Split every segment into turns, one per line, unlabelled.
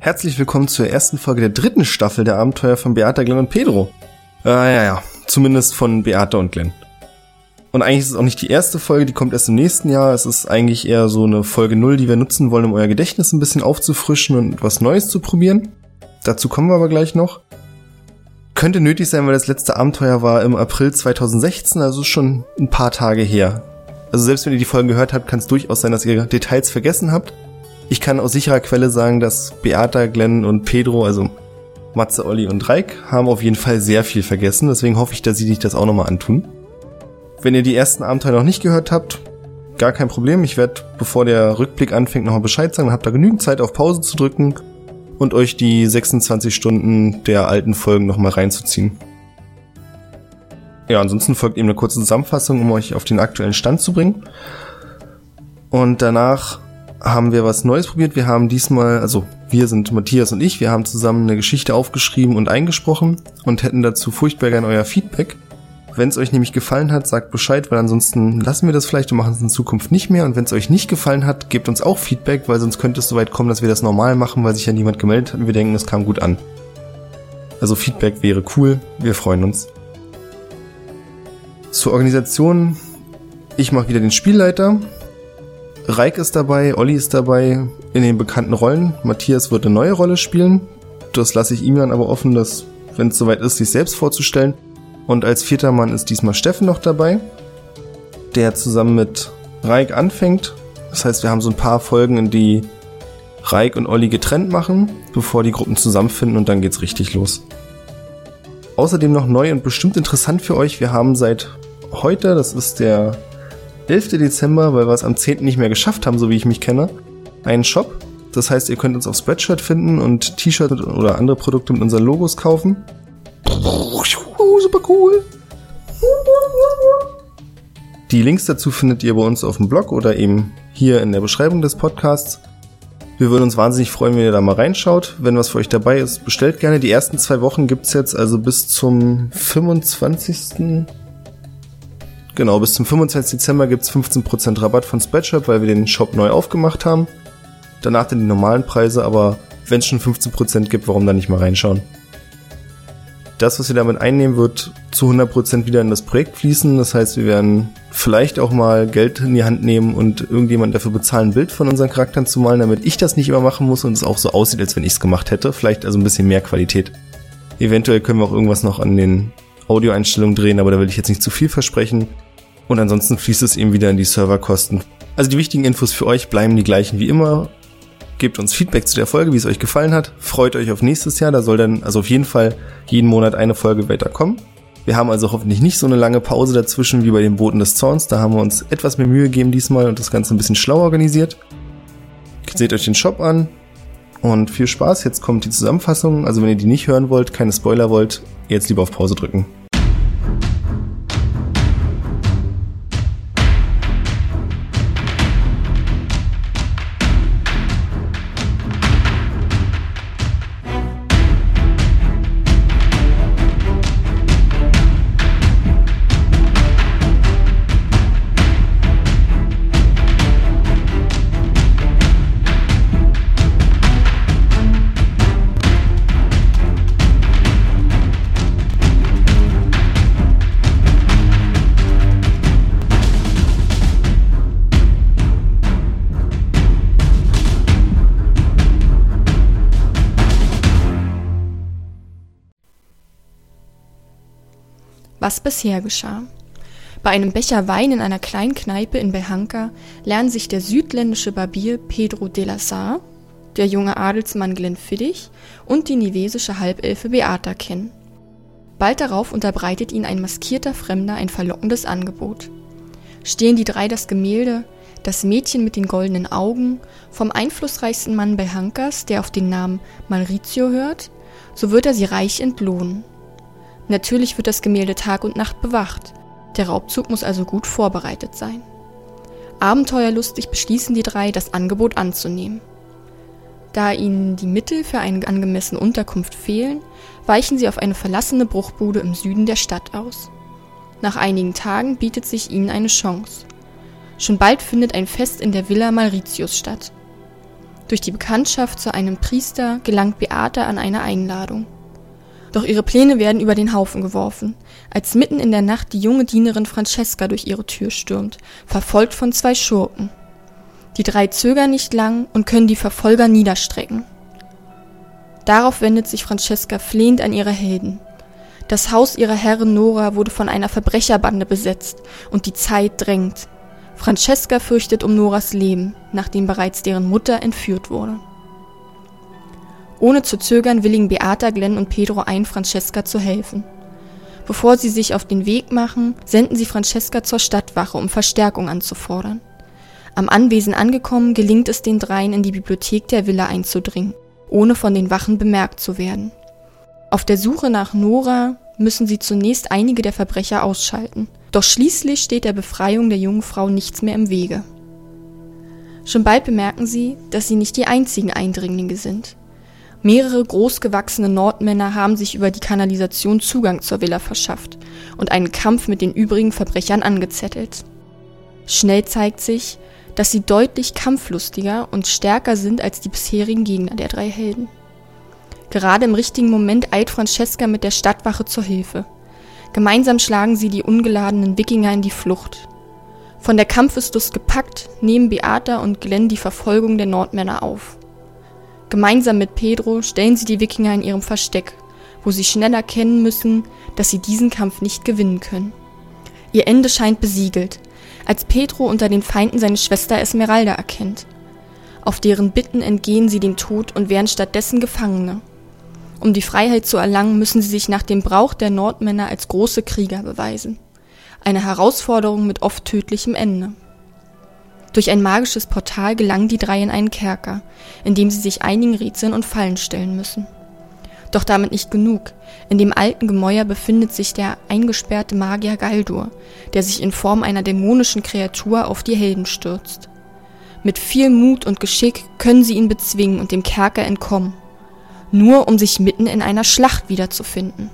Herzlich willkommen zur ersten Folge der dritten Staffel der Abenteuer von Beata, Glenn und Pedro. Äh, ja, ja, zumindest von Beata und Glenn. Und eigentlich ist es auch nicht die erste Folge, die kommt erst im nächsten Jahr. Es ist eigentlich eher so eine Folge null, die wir nutzen wollen, um euer Gedächtnis ein bisschen aufzufrischen und was Neues zu probieren. Dazu kommen wir aber gleich noch. Könnte nötig sein, weil das letzte Abenteuer war im April 2016, also schon ein paar Tage her. Also selbst wenn ihr die Folgen gehört habt, kann es durchaus sein, dass ihr Details vergessen habt. Ich kann aus sicherer Quelle sagen, dass Beata, Glenn und Pedro, also Matze, Olli und Reik, haben auf jeden Fall sehr viel vergessen. Deswegen hoffe ich, dass sie sich das auch nochmal antun. Wenn ihr die ersten Abenteuer noch nicht gehört habt, gar kein Problem. Ich werde, bevor der Rückblick anfängt, nochmal Bescheid sagen. Dann habt ihr genügend Zeit auf Pause zu drücken und euch die 26 Stunden der alten Folgen nochmal reinzuziehen. Ja, ansonsten folgt eben eine kurze Zusammenfassung, um euch auf den aktuellen Stand zu bringen. Und danach haben wir was Neues probiert. Wir haben diesmal, also wir sind Matthias und ich, wir haben zusammen eine Geschichte aufgeschrieben und eingesprochen und hätten dazu furchtbar gern euer Feedback. Wenn es euch nämlich gefallen hat, sagt Bescheid, weil ansonsten lassen wir das vielleicht und machen es in Zukunft nicht mehr. Und wenn es euch nicht gefallen hat, gebt uns auch Feedback, weil sonst könnte es so weit kommen, dass wir das normal machen, weil sich ja niemand gemeldet hat und wir denken, es kam gut an. Also Feedback wäre cool, wir freuen uns. Zur Organisation, ich mache wieder den Spielleiter, Reik ist dabei, Olli ist dabei in den bekannten Rollen. Matthias wird eine neue Rolle spielen. Das lasse ich ihm dann aber offen, dass, wenn es soweit ist, sich selbst vorzustellen. Und als vierter Mann ist diesmal Steffen noch dabei, der zusammen mit Reik anfängt. Das heißt, wir haben so ein paar Folgen, in die Reik und Olli getrennt machen, bevor die Gruppen zusammenfinden und dann geht's richtig los. Außerdem noch neu und bestimmt interessant für euch, wir haben seit heute, das ist der 11. Dezember, weil wir es am 10. nicht mehr geschafft haben, so wie ich mich kenne, einen Shop. Das heißt, ihr könnt uns auf Spreadshirt finden und T-Shirt oder andere Produkte mit unseren Logos kaufen. Oh, super cool. Die Links dazu findet ihr bei uns auf dem Blog oder eben hier in der Beschreibung des Podcasts. Wir würden uns wahnsinnig freuen, wenn ihr da mal reinschaut. Wenn was für euch dabei ist, bestellt gerne. Die ersten zwei Wochen gibt's jetzt also bis zum 25. Genau, bis zum 25. Dezember gibt's 15% Rabatt von Spreadshop, weil wir den Shop neu aufgemacht haben. Danach dann die normalen Preise, aber wenn es schon 15% gibt, warum dann nicht mal reinschauen? Das, was wir damit einnehmen, wird zu 100% wieder in das Projekt fließen. Das heißt, wir werden vielleicht auch mal Geld in die Hand nehmen und irgendjemand dafür bezahlen, ein Bild von unseren Charakteren zu malen, damit ich das nicht immer machen muss und es auch so aussieht, als wenn ich es gemacht hätte. Vielleicht also ein bisschen mehr Qualität. Eventuell können wir auch irgendwas noch an den Audioeinstellungen drehen, aber da will ich jetzt nicht zu viel versprechen. Und ansonsten fließt es eben wieder in die Serverkosten. Also die wichtigen Infos für euch bleiben die gleichen wie immer. Gebt uns Feedback zu der Folge, wie es euch gefallen hat. Freut euch auf nächstes Jahr. Da soll dann also auf jeden Fall jeden Monat eine Folge weiter kommen. Wir haben also hoffentlich nicht so eine lange Pause dazwischen wie bei den Boten des Zorns. Da haben wir uns etwas mehr Mühe gegeben diesmal und das Ganze ein bisschen schlau organisiert. Seht euch den Shop an und viel Spaß. Jetzt kommt die Zusammenfassung. Also wenn ihr die nicht hören wollt, keine Spoiler wollt, jetzt lieber auf Pause drücken.
Bisher geschah. Bei einem Becher Wein in einer kleinen Kneipe in Behanka lernen sich der südländische Barbier Pedro de la Sarre, der junge Adelsmann Glenn Fiddich und die nivesische Halbelfe Beata kennen. Bald darauf unterbreitet ihnen ein maskierter Fremder ein verlockendes Angebot. Stehen die drei das Gemälde Das Mädchen mit den goldenen Augen vom einflussreichsten Mann Behankas, der auf den Namen Maurizio hört, so wird er sie reich entlohnen. Natürlich wird das Gemälde Tag und Nacht bewacht. Der Raubzug muss also gut vorbereitet sein. Abenteuerlustig beschließen die drei, das Angebot anzunehmen. Da ihnen die Mittel für eine angemessene Unterkunft fehlen, weichen sie auf eine verlassene Bruchbude im Süden der Stadt aus. Nach einigen Tagen bietet sich ihnen eine Chance. Schon bald findet ein Fest in der Villa Mauritius statt. Durch die Bekanntschaft zu einem Priester gelangt Beata an eine Einladung. Doch ihre Pläne werden über den Haufen geworfen, als mitten in der Nacht die junge Dienerin Francesca durch ihre Tür stürmt, verfolgt von zwei Schurken. Die drei zögern nicht lang und können die Verfolger niederstrecken. Darauf wendet sich Francesca flehend an ihre Helden. Das Haus ihrer Herrin Nora wurde von einer Verbrecherbande besetzt und die Zeit drängt. Francesca fürchtet um Noras Leben, nachdem bereits deren Mutter entführt wurde. Ohne zu zögern willigen Beata, Glenn und Pedro ein, Francesca zu helfen. Bevor sie sich auf den Weg machen, senden sie Francesca zur Stadtwache, um Verstärkung anzufordern. Am Anwesen angekommen, gelingt es den dreien, in die Bibliothek der Villa einzudringen, ohne von den Wachen bemerkt zu werden. Auf der Suche nach Nora müssen sie zunächst einige der Verbrecher ausschalten, doch schließlich steht der Befreiung der jungen Frau nichts mehr im Wege. Schon bald bemerken sie, dass sie nicht die einzigen Eindringlinge sind. Mehrere großgewachsene Nordmänner haben sich über die Kanalisation Zugang zur Villa verschafft und einen Kampf mit den übrigen Verbrechern angezettelt. Schnell zeigt sich, dass sie deutlich kampflustiger und stärker sind als die bisherigen Gegner der drei Helden. Gerade im richtigen Moment eilt Francesca mit der Stadtwache zur Hilfe. Gemeinsam schlagen sie die ungeladenen Wikinger in die Flucht. Von der Kampfeslust gepackt, nehmen Beata und Glenn die Verfolgung der Nordmänner auf. Gemeinsam mit Pedro stellen sie die Wikinger in ihrem Versteck, wo sie schnell erkennen müssen, dass sie diesen Kampf nicht gewinnen können. Ihr Ende scheint besiegelt, als Pedro unter den Feinden seine Schwester Esmeralda erkennt. Auf deren Bitten entgehen sie dem Tod und werden stattdessen Gefangene. Um die Freiheit zu erlangen, müssen sie sich nach dem Brauch der Nordmänner als große Krieger beweisen. Eine Herausforderung mit oft tödlichem Ende. Durch ein magisches Portal gelangen die drei in einen Kerker, in dem sie sich einigen Rätseln und Fallen stellen müssen. Doch damit nicht genug. In dem alten Gemäuer befindet sich der eingesperrte Magier Galdur, der sich in Form einer dämonischen Kreatur auf die Helden stürzt. Mit viel Mut und Geschick können sie ihn bezwingen und dem Kerker entkommen. Nur um sich mitten in einer Schlacht wiederzufinden.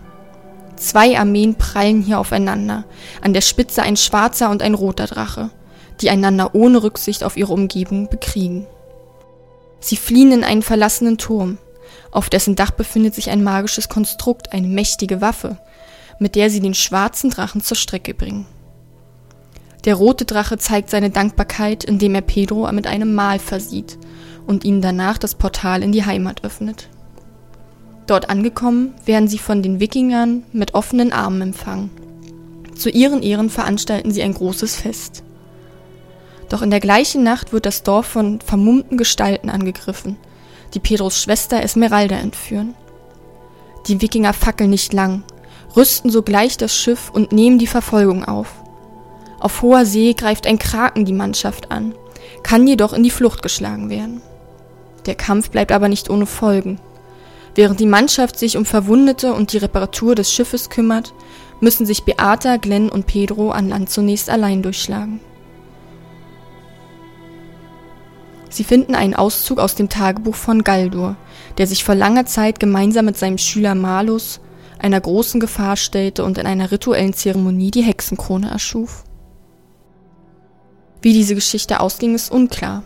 Zwei Armeen prallen hier aufeinander, an der Spitze ein schwarzer und ein roter Drache die einander ohne Rücksicht auf ihre Umgebung bekriegen. Sie fliehen in einen verlassenen Turm, auf dessen Dach befindet sich ein magisches Konstrukt, eine mächtige Waffe, mit der sie den schwarzen Drachen zur Strecke bringen. Der rote Drache zeigt seine Dankbarkeit, indem er Pedro mit einem Mahl versieht und ihnen danach das Portal in die Heimat öffnet. Dort angekommen, werden sie von den Wikingern mit offenen Armen empfangen. Zu ihren Ehren veranstalten sie ein großes Fest. Doch in der gleichen Nacht wird das Dorf von vermummten Gestalten angegriffen, die Pedros Schwester Esmeralda entführen. Die Wikinger fackeln nicht lang, rüsten sogleich das Schiff und nehmen die Verfolgung auf. Auf hoher See greift ein Kraken die Mannschaft an, kann jedoch in die Flucht geschlagen werden. Der Kampf bleibt aber nicht ohne Folgen. Während die Mannschaft sich um Verwundete und die Reparatur des Schiffes kümmert, müssen sich Beata, Glenn und Pedro an Land zunächst allein durchschlagen. Sie finden einen Auszug aus dem Tagebuch von Galdur, der sich vor langer Zeit gemeinsam mit seinem Schüler Malus einer großen Gefahr stellte und in einer rituellen Zeremonie die Hexenkrone erschuf. Wie diese Geschichte ausging, ist unklar.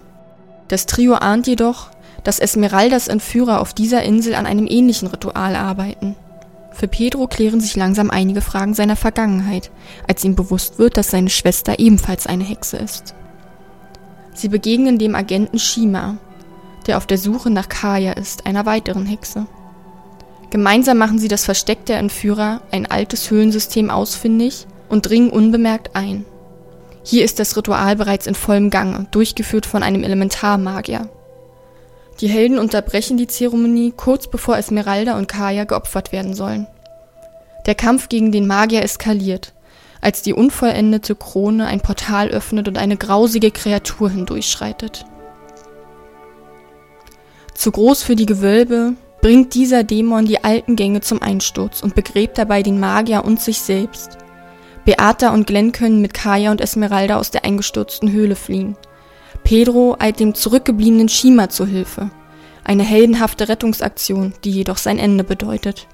Das Trio ahnt jedoch, dass Esmeraldas Entführer auf dieser Insel an einem ähnlichen Ritual arbeiten. Für Pedro klären sich langsam einige Fragen seiner Vergangenheit, als ihm bewusst wird, dass seine Schwester ebenfalls eine Hexe ist. Sie begegnen dem Agenten Shima, der auf der Suche nach Kaya ist, einer weiteren Hexe. Gemeinsam machen sie das Versteck der Entführer, ein altes Höhlensystem, ausfindig und dringen unbemerkt ein. Hier ist das Ritual bereits in vollem Gange, durchgeführt von einem Elementarmagier. Die Helden unterbrechen die Zeremonie kurz bevor Esmeralda und Kaya geopfert werden sollen. Der Kampf gegen den Magier eskaliert als die unvollendete Krone ein Portal öffnet und eine grausige Kreatur hindurchschreitet. Zu groß für die Gewölbe bringt dieser Dämon die alten Gänge zum Einsturz und begräbt dabei den Magier und sich selbst. Beata und Glenn können mit Kaya und Esmeralda aus der eingestürzten Höhle fliehen. Pedro eilt dem zurückgebliebenen Shima zu Hilfe. Eine heldenhafte Rettungsaktion, die jedoch sein Ende bedeutet.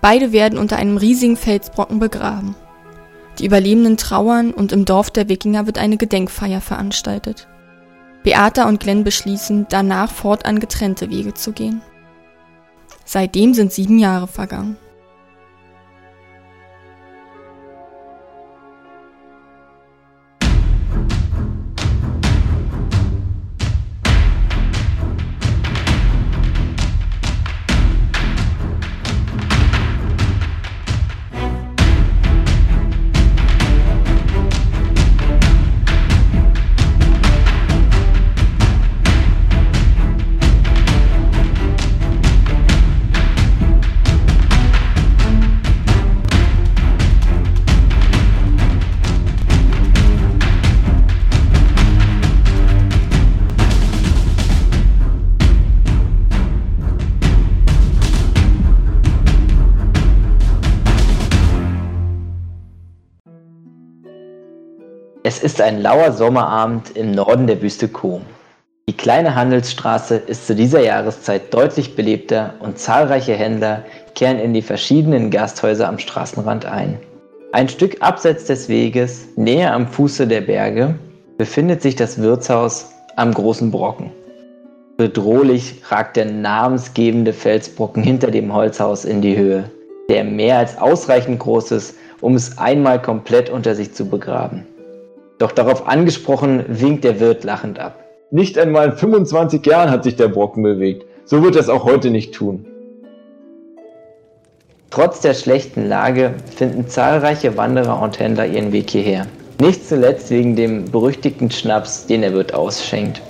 Beide werden unter einem riesigen Felsbrocken begraben. Die Überlebenden trauern und im Dorf der Wikinger wird eine Gedenkfeier veranstaltet. Beata und Glenn beschließen, danach fortan getrennte Wege zu gehen. Seitdem sind sieben Jahre vergangen.
Es ist ein lauer Sommerabend im Norden der Wüste Kom. Die kleine Handelsstraße ist zu dieser Jahreszeit deutlich belebter und zahlreiche Händler kehren in die verschiedenen Gasthäuser am Straßenrand ein. Ein Stück abseits des Weges, näher am Fuße der Berge, befindet sich das Wirtshaus am Großen Brocken. Bedrohlich ragt der namensgebende Felsbrocken hinter dem Holzhaus in die Höhe, der mehr als ausreichend groß ist, um es einmal komplett unter sich zu begraben. Doch darauf angesprochen, winkt der Wirt lachend ab.
Nicht einmal in 25 Jahren hat sich der Brocken bewegt. So wird er es auch heute nicht tun.
Trotz der schlechten Lage finden zahlreiche Wanderer und Händler ihren Weg hierher. Nicht zuletzt wegen dem berüchtigten Schnaps, den der Wirt ausschenkt.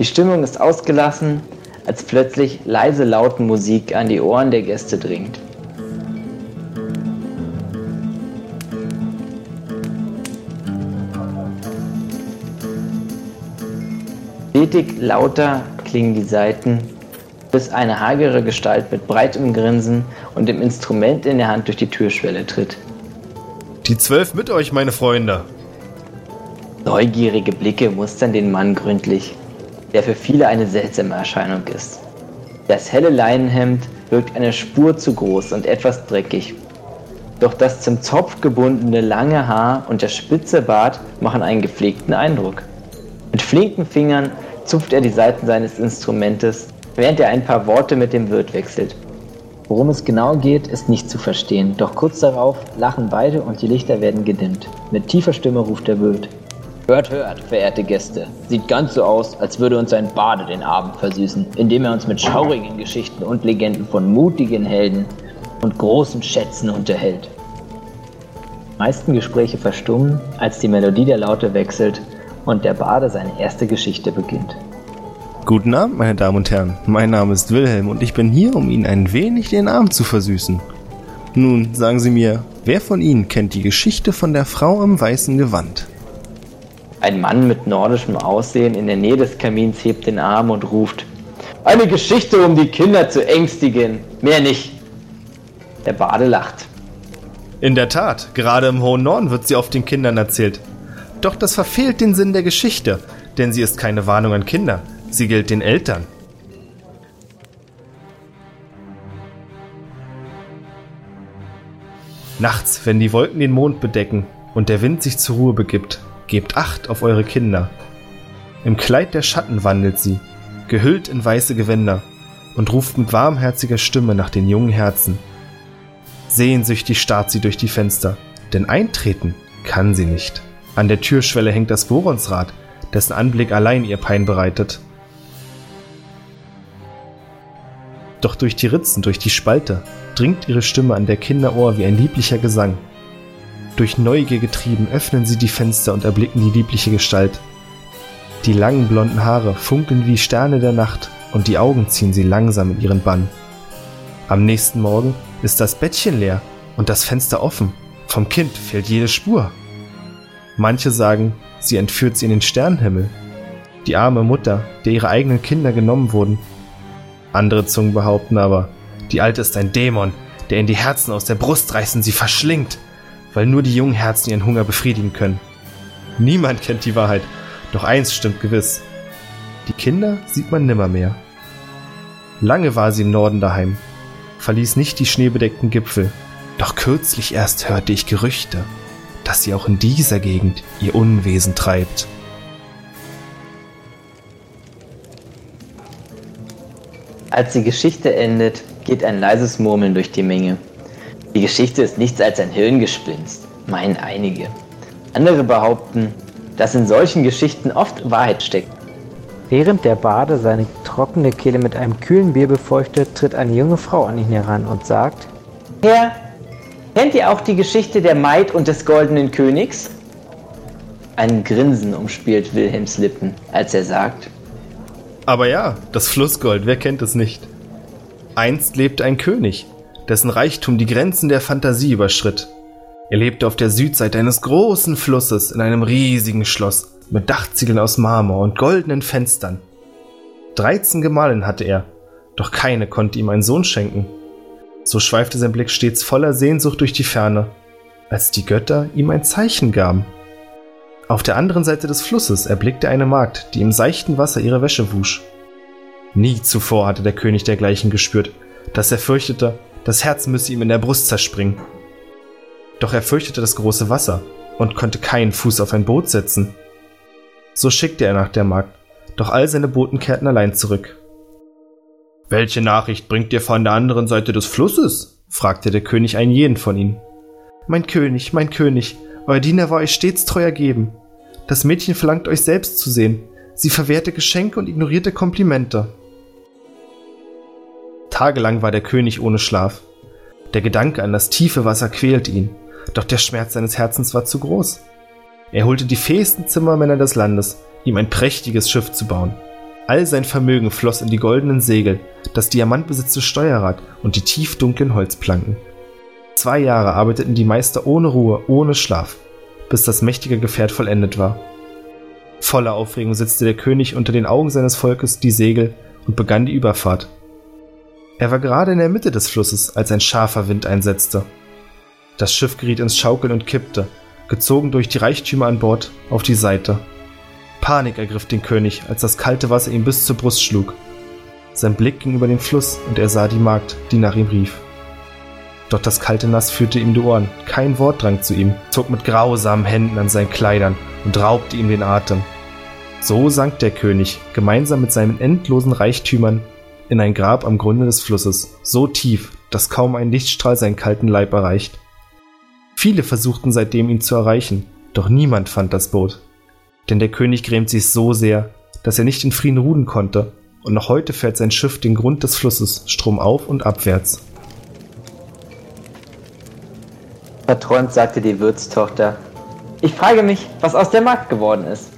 Die Stimmung ist ausgelassen, als plötzlich leise lauten Musik an die Ohren der Gäste dringt. Stetig lauter klingen die Saiten, bis eine hagere Gestalt mit breitem Grinsen und dem Instrument in der Hand durch die Türschwelle tritt.
Die zwölf mit euch, meine Freunde.
Neugierige Blicke mustern den Mann gründlich, der für viele eine seltsame Erscheinung ist. Das helle Leinenhemd wirkt eine Spur zu groß und etwas dreckig. Doch das zum Zopf gebundene lange Haar und der spitze Bart machen einen gepflegten Eindruck. Mit flinken Fingern zupft er die Saiten seines Instrumentes, während er ein paar Worte mit dem Wirt wechselt. Worum es genau geht, ist nicht zu verstehen, doch kurz darauf lachen beide und die Lichter werden gedimmt. Mit tiefer Stimme ruft der Wirt. Hört, hört, verehrte Gäste. Sieht ganz so aus, als würde uns ein Bade den Abend versüßen, indem er uns mit schaurigen Geschichten und Legenden von mutigen Helden und großen Schätzen unterhält. Die meisten Gespräche verstummen, als die Melodie der Laute wechselt und der Bade seine erste Geschichte beginnt.
Guten Abend, meine Damen und Herren. Mein Name ist Wilhelm und ich bin hier, um Ihnen ein wenig den Abend zu versüßen. Nun, sagen Sie mir, wer von Ihnen kennt die Geschichte von der Frau im weißen Gewand?
Ein Mann mit nordischem Aussehen in der Nähe des Kamins hebt den Arm und ruft: Eine Geschichte, um die Kinder zu ängstigen. Mehr nicht. Der Bade lacht.
In der Tat, gerade im hohen Norden wird sie oft den Kindern erzählt. Doch das verfehlt den Sinn der Geschichte, denn sie ist keine Warnung an Kinder, sie gilt den Eltern. Nachts, wenn die Wolken den Mond bedecken und der Wind sich zur Ruhe begibt, gebt Acht auf eure Kinder. Im Kleid der Schatten wandelt sie, gehüllt in weiße Gewänder, und ruft mit warmherziger Stimme nach den jungen Herzen. Sehnsüchtig starrt sie durch die Fenster, denn eintreten kann sie nicht. An der Türschwelle hängt das Boronsrad, dessen Anblick allein ihr Pein bereitet. Doch durch die Ritzen, durch die Spalte, dringt ihre Stimme an der Kinderohr wie ein lieblicher Gesang. Durch Neugier getrieben öffnen sie die Fenster und erblicken die liebliche Gestalt. Die langen blonden Haare funkeln wie Sterne der Nacht und die Augen ziehen sie langsam in ihren Bann. Am nächsten Morgen ist das Bettchen leer und das Fenster offen. Vom Kind fehlt jede Spur. Manche sagen, sie entführt sie in den Sternenhimmel. Die arme Mutter, der ihre eigenen Kinder genommen wurden. Andere Zungen behaupten aber, die Alte ist ein Dämon, der in die Herzen aus der Brust reißt und sie verschlingt, weil nur die jungen Herzen ihren Hunger befriedigen können. Niemand kennt die Wahrheit, doch eins stimmt gewiss. Die Kinder sieht man nimmermehr. Lange war sie im Norden daheim, verließ nicht die schneebedeckten Gipfel, doch kürzlich erst hörte ich Gerüchte, dass sie auch in dieser Gegend ihr Unwesen treibt.
Als die Geschichte endet, geht ein leises Murmeln durch die Menge. Die Geschichte ist nichts als ein Hirngespinst, meinen einige. Andere behaupten, dass in solchen Geschichten oft Wahrheit steckt.
Während der Bade seine trockene Kehle mit einem kühlen Bier befeuchtet, tritt eine junge Frau an ihn heran und sagt:
Herr, kennt ihr auch die Geschichte der Maid und des goldenen Königs? Ein Grinsen umspielt Wilhelms Lippen, als er sagt:
Aber ja, das Flussgold, wer kennt es nicht? Einst lebte ein König, dessen Reichtum die Grenzen der Fantasie überschritt. Er lebte auf der Südseite eines großen Flusses in einem riesigen Schloss mit Dachziegeln aus Marmor und goldenen Fenstern. Dreizehn Gemahlen hatte er, doch keine konnte ihm einen Sohn schenken. So schweifte sein Blick stets voller Sehnsucht durch die Ferne, als die Götter ihm ein Zeichen gaben. Auf der anderen Seite des Flusses erblickte er eine Magd, die im seichten Wasser ihre Wäsche wusch. Nie zuvor hatte der König dergleichen gespürt, dass er fürchtete, das Herz müsse ihm in der Brust zerspringen. Doch er fürchtete das große Wasser und konnte keinen Fuß auf ein Boot setzen. So schickte er nach der Magd, doch all seine Boten kehrten allein zurück. Welche Nachricht bringt ihr von der anderen Seite des Flusses? fragte der König einen jeden von ihnen. Mein König, mein König, euer Diener war euch stets treu ergeben. Das Mädchen verlangt euch selbst zu sehen. Sie verwehrte Geschenke und ignorierte Komplimente. Tagelang war der König ohne Schlaf. Der Gedanke an das tiefe Wasser quälte ihn, doch der Schmerz seines Herzens war zu groß. Er holte die fähigsten Zimmermänner des Landes, ihm ein prächtiges Schiff zu bauen. All sein Vermögen floss in die goldenen Segel, das diamantbesetzte Steuerrad und die tiefdunklen Holzplanken. Zwei Jahre arbeiteten die Meister ohne Ruhe, ohne Schlaf, bis das mächtige Gefährt vollendet war. Voller Aufregung setzte der König unter den Augen seines Volkes die Segel und begann die Überfahrt. Er war gerade in der Mitte des Flusses, als ein scharfer Wind einsetzte. Das Schiff geriet ins Schaukeln und kippte, gezogen durch die Reichtümer an Bord, auf die Seite. Panik ergriff den König, als das kalte Wasser ihm bis zur Brust schlug. Sein Blick ging über den Fluss und er sah die Magd, die nach ihm rief. Doch das kalte Nass führte ihm die Ohren, kein Wort drang zu ihm, zog mit grausamen Händen an seinen Kleidern und raubte ihm den Atem. So sank der König, gemeinsam mit seinen endlosen Reichtümern, in ein Grab am Grunde des Flusses, so tief, dass kaum ein Lichtstrahl seinen kalten Leib erreicht. Viele versuchten seitdem ihn zu erreichen, doch niemand fand das Boot. Denn der König grämt sich so sehr, dass er nicht in Frieden ruhen konnte, und noch heute fährt sein Schiff den Grund des Flusses stromauf und abwärts.
Verträumt sagte die Wirtstochter. Ich frage mich, was aus der Magd geworden ist.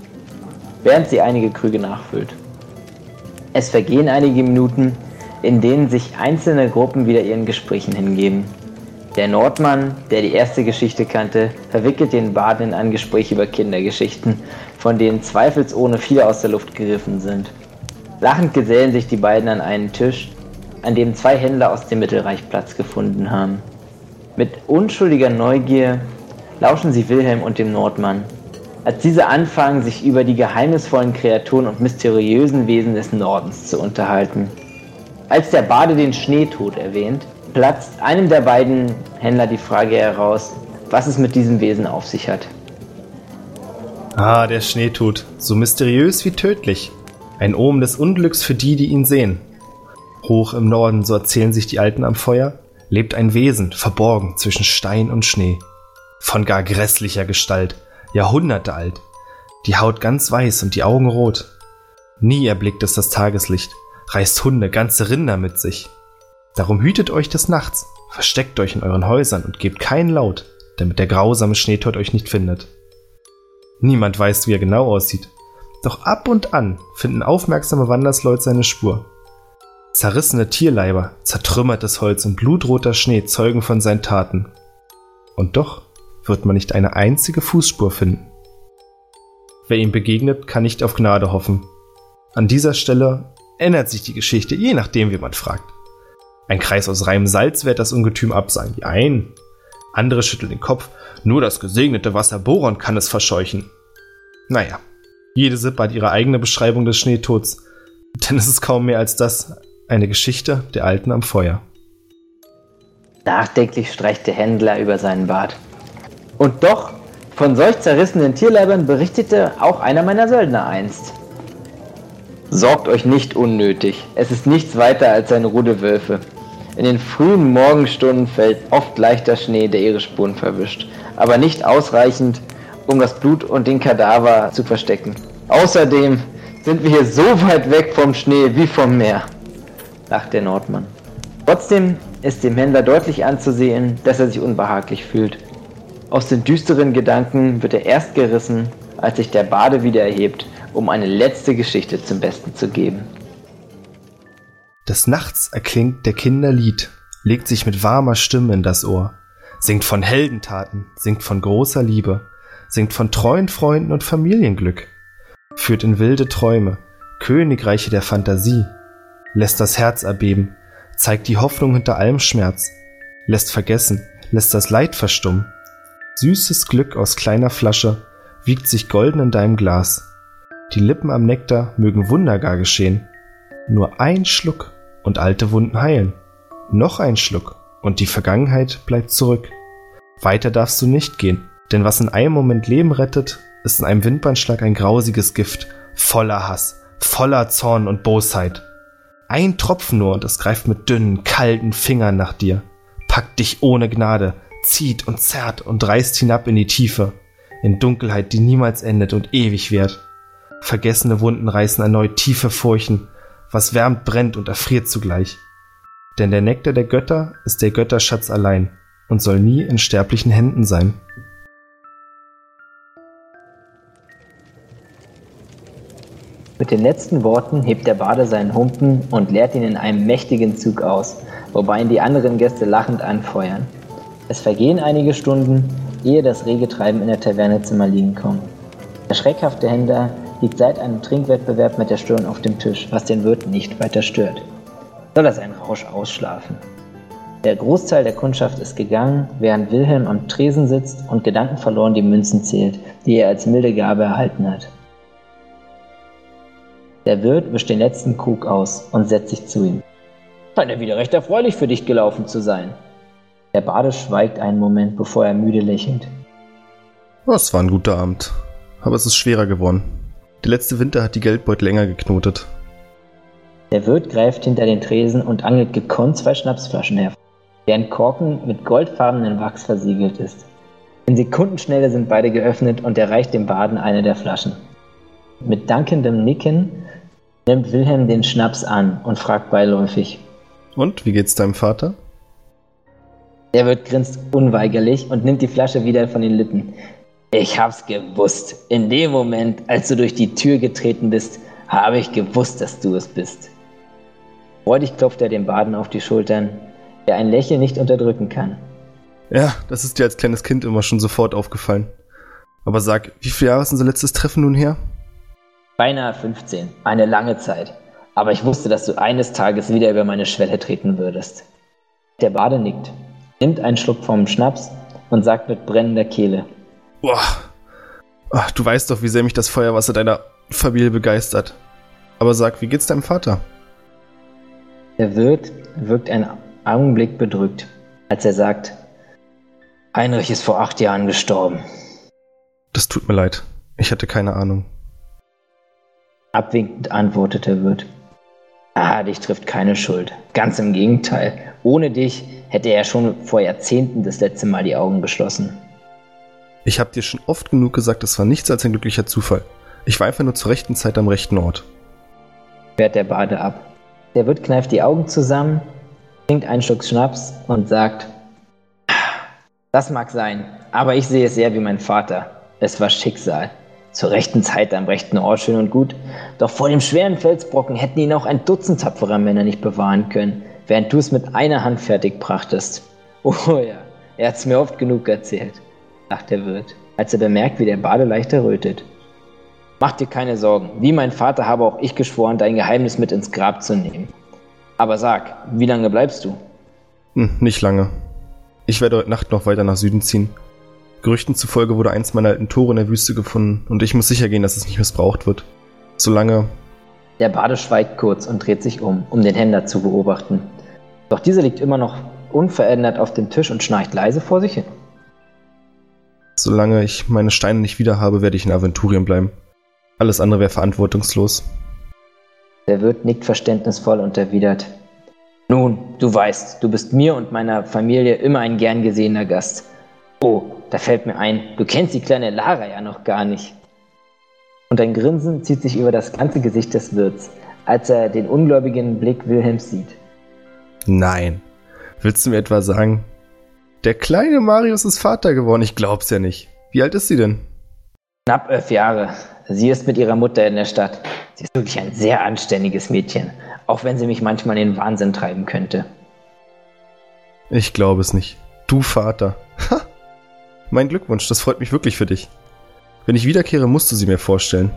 Während sie einige Krüge nachfüllt. Es vergehen einige Minuten, in denen sich einzelne Gruppen wieder ihren Gesprächen hingeben. Der Nordmann, der die erste Geschichte kannte, verwickelt den Baden in ein Gespräch über Kindergeschichten, von denen zweifelsohne viele aus der Luft gegriffen sind. Lachend gesellen sich die beiden an einen Tisch, an dem zwei Händler aus dem Mittelreich Platz gefunden haben. Mit unschuldiger Neugier lauschen sie Wilhelm und dem Nordmann, als diese anfangen, sich über die geheimnisvollen Kreaturen und mysteriösen Wesen des Nordens zu unterhalten. Als der Bade den Schneetod erwähnt, platzt einem der beiden Händler die Frage heraus, was es mit diesem Wesen auf sich hat.
Ah, der Schneetut, so mysteriös wie tödlich. Ein Omen des Unglücks für die, die ihn sehen. Hoch im Norden, so erzählen sich die Alten am Feuer, lebt ein Wesen, verborgen zwischen Stein und Schnee. Von gar grässlicher Gestalt, Jahrhunderte alt. Die Haut ganz weiß und die Augen rot. Nie erblickt es das Tageslicht, reißt Hunde, ganze Rinder mit sich. Darum hütet euch des Nachts, versteckt euch in euren Häusern und gebt keinen Laut, damit der grausame Schneetod euch nicht findet. Niemand weiß, wie er genau aussieht, doch ab und an finden aufmerksame Wandersleute seine Spur. Zerrissene Tierleiber, zertrümmertes Holz und blutroter Schnee zeugen von seinen Taten. Und doch wird man nicht eine einzige Fußspur finden. Wer ihm begegnet, kann nicht auf Gnade hoffen. An dieser Stelle ändert sich die Geschichte, je nachdem, wie man fragt. Ein Kreis aus reinem Salz wird das Ungetüm absagen. Die einen. Andere schütteln den Kopf. Nur das gesegnete Wasser Boron kann es verscheuchen. Naja, jede Sippe hat ihre eigene Beschreibung des Schneetods. Denn es ist kaum mehr als das, eine Geschichte der Alten am Feuer.
Nachdenklich streicht der Händler über seinen Bart. Und doch, von solch zerrissenen Tierleibern berichtete auch einer meiner Söldner einst. Sorgt euch nicht unnötig. Es ist nichts weiter als eine Rude Wölfe. In den frühen Morgenstunden fällt oft leichter Schnee, der ihre Spuren verwischt, aber nicht ausreichend, um das Blut und den Kadaver zu verstecken. Außerdem sind wir hier so weit weg vom Schnee wie vom Meer, lacht der Nordmann. Trotzdem ist dem Händler deutlich anzusehen, dass er sich unbehaglich fühlt. Aus den düsteren Gedanken wird er erst gerissen, als sich der Bade wieder erhebt, um eine letzte Geschichte zum Besten zu geben.
Des Nachts erklingt der Kinderlied, legt sich mit warmer Stimme in das Ohr, singt von Heldentaten, singt von großer Liebe, singt von treuen Freunden und Familienglück, führt in wilde Träume, Königreiche der Fantasie, lässt das Herz erbeben, zeigt die Hoffnung hinter allem Schmerz, lässt vergessen, lässt das Leid verstummen. Süßes Glück aus kleiner Flasche wiegt sich golden in deinem Glas. Die Lippen am Nektar mögen Wunder gar geschehen. Nur ein Schluck und alte Wunden heilen. Noch ein Schluck und die Vergangenheit bleibt zurück. Weiter darfst du nicht gehen, denn was in einem Moment Leben rettet, ist in einem Windbandschlag ein grausiges Gift, voller Hass, voller Zorn und Bosheit. Ein Tropfen nur und es greift mit dünnen, kalten Fingern nach dir, packt dich ohne Gnade, zieht und zerrt und reißt hinab in die Tiefe, in Dunkelheit, die niemals endet und ewig währt. Vergessene Wunden reißen erneut tiefe Furchen, was wärmt, brennt und erfriert zugleich. Denn der Nektar der Götter ist der Götterschatz allein und soll nie in sterblichen Händen sein.
Mit den letzten Worten hebt der Bade seinen Humpen und leert ihn in einem mächtigen Zug aus, wobei ihn die anderen Gäste lachend anfeuern. Es vergehen einige Stunden, ehe das rege Treiben in der Taverne zum Erliegen kommt. Der schreckhafte Händler liegt seit einem Trinkwettbewerb mit der Stirn auf dem Tisch, was den Wirt nicht weiter stört. Soll er seinen Rausch ausschlafen? Der Großteil der Kundschaft ist gegangen, während Wilhelm am Tresen sitzt und gedankenverloren die Münzen zählt, die er als milde Gabe erhalten hat. Der Wirt wischt den letzten Krug aus und setzt sich zu ihm. Scheint er wieder recht erfreulich für dich gelaufen zu sein. Der Bade schweigt einen Moment, bevor er müde lächelt.
Es war ein guter Abend, aber es ist schwerer geworden. Der letzte Winter hat die Geldbeutel länger geknotet.
Der Wirt greift hinter den Tresen und angelt gekonnt zwei Schnapsflaschen hervor, deren Korken mit goldfarbenen Wachs versiegelt ist. In Sekundenschnelle sind beide geöffnet und er reicht dem Baden eine der Flaschen. Mit dankendem Nicken nimmt Wilhelm den Schnaps an und fragt beiläufig.
Und, wie geht's deinem Vater?
Der Wirt grinst unweigerlich und nimmt die Flasche wieder von den Lippen. Ich hab's gewusst. In dem Moment, als du durch die Tür getreten bist, habe ich gewusst, dass du es bist. Freudig klopft er dem Baden auf die Schultern, der ein Lächeln nicht unterdrücken kann.
Ja, das ist dir als kleines Kind immer schon sofort aufgefallen. Aber sag, wie viele Jahre ist unser letztes Treffen nun her?
Beinahe 15. Eine lange Zeit. Aber ich wusste, dass du eines Tages wieder über meine Schwelle treten würdest. Der Bade nickt, nimmt einen Schluck vom Schnaps und sagt mit brennender Kehle.
Boah. Ach, du weißt doch, wie sehr mich das Feuerwasser deiner Familie begeistert. Aber sag, wie geht's deinem Vater?
Der Wirt wirkt einen Augenblick bedrückt, als er sagt, Heinrich ist vor acht Jahren gestorben.
Das tut mir leid. Ich hatte keine Ahnung.
Abwinkend antwortete der Wirt. Ah, dich trifft keine Schuld. Ganz im Gegenteil. Ohne dich hätte er schon vor Jahrzehnten das letzte Mal die Augen geschlossen.
Ich habe dir schon oft genug gesagt, es war nichts als ein glücklicher Zufall. Ich war einfach nur zur rechten Zeit am rechten Ort.
Fährt der Bade ab. Der Wirt kneift die Augen zusammen, trinkt einen Schluck Schnaps und sagt, das mag sein, aber ich sehe es eher wie mein Vater. Es war Schicksal. Zur rechten Zeit am rechten Ort schön und gut. Doch vor dem schweren Felsbrocken hätten ihn auch ein Dutzend tapferer Männer nicht bewahren können, während du es mit einer Hand fertig brachtest. Oh ja, er hat's mir oft genug erzählt, lacht der Wirt, als er bemerkt, wie der Bade leicht errötet. Mach dir keine Sorgen. Wie mein Vater habe auch ich geschworen, dein Geheimnis mit ins Grab zu nehmen. Aber sag, wie lange bleibst du?
Hm, nicht lange. Ich werde heute Nacht noch weiter nach Süden ziehen. Gerüchten zufolge wurde eins meiner alten Tore in der Wüste gefunden und ich muss sicher gehen, dass es nicht missbraucht wird. Solange.
Der Bade schweigt kurz und dreht sich um, um den Händler zu beobachten. Doch dieser liegt immer noch unverändert auf dem Tisch und schnarcht leise vor sich hin.
Solange ich meine Steine nicht wieder habe, werde ich in Aventurien bleiben. Alles andere wäre verantwortungslos.
Der Wirt nickt verständnisvoll und erwidert. Nun, du weißt, du bist mir und meiner Familie immer ein gern gesehener Gast. Oh, da fällt mir ein, du kennst die kleine Lara ja noch gar nicht. Und ein Grinsen zieht sich über das ganze Gesicht des Wirts, als er den ungläubigen Blick Wilhelms sieht.
Nein. Willst du mir etwa sagen, der kleine Marius ist Vater geworden? Ich glaub's ja nicht. Wie alt ist sie denn?
Knapp elf Jahre. Sie ist mit ihrer Mutter in der Stadt. Sie ist wirklich ein sehr anständiges Mädchen, auch wenn sie mich manchmal in den Wahnsinn treiben könnte.
Ich glaube es nicht. Du Vater. Ha! Mein Glückwunsch, das freut mich wirklich für dich. Wenn ich wiederkehre, musst du sie mir vorstellen.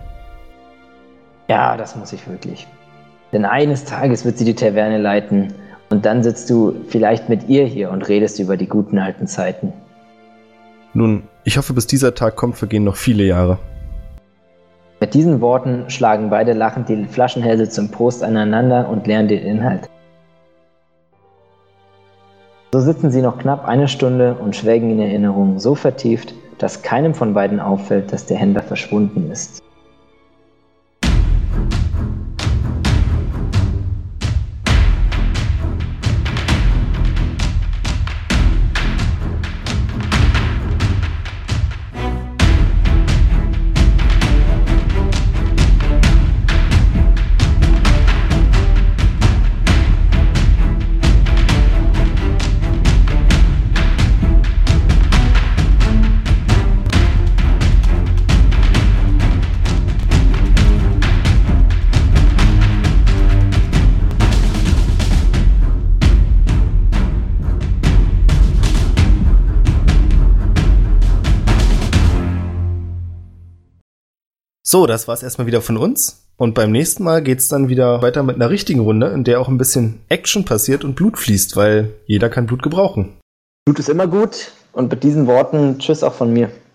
Ja, das muss ich wirklich. Denn eines Tages wird sie die Taverne leiten und dann sitzt du vielleicht mit ihr hier und redest über die guten alten Zeiten.
Nun, ich hoffe, bis dieser Tag kommt, vergehen noch viele Jahre.
Mit diesen Worten schlagen beide lachend die Flaschenhälse zum Prost aneinander und lernen den Inhalt. So sitzen sie noch knapp eine Stunde und schwelgen in Erinnerungen so vertieft, dass keinem von beiden auffällt, dass der Händler verschwunden ist.
So, das war's erstmal wieder von uns. Und beim nächsten Mal geht's dann wieder weiter mit einer richtigen Runde, in der auch ein bisschen Action passiert und Blut fließt, weil jeder kann Blut gebrauchen.
Blut ist immer gut und mit diesen Worten Tschüss auch von mir.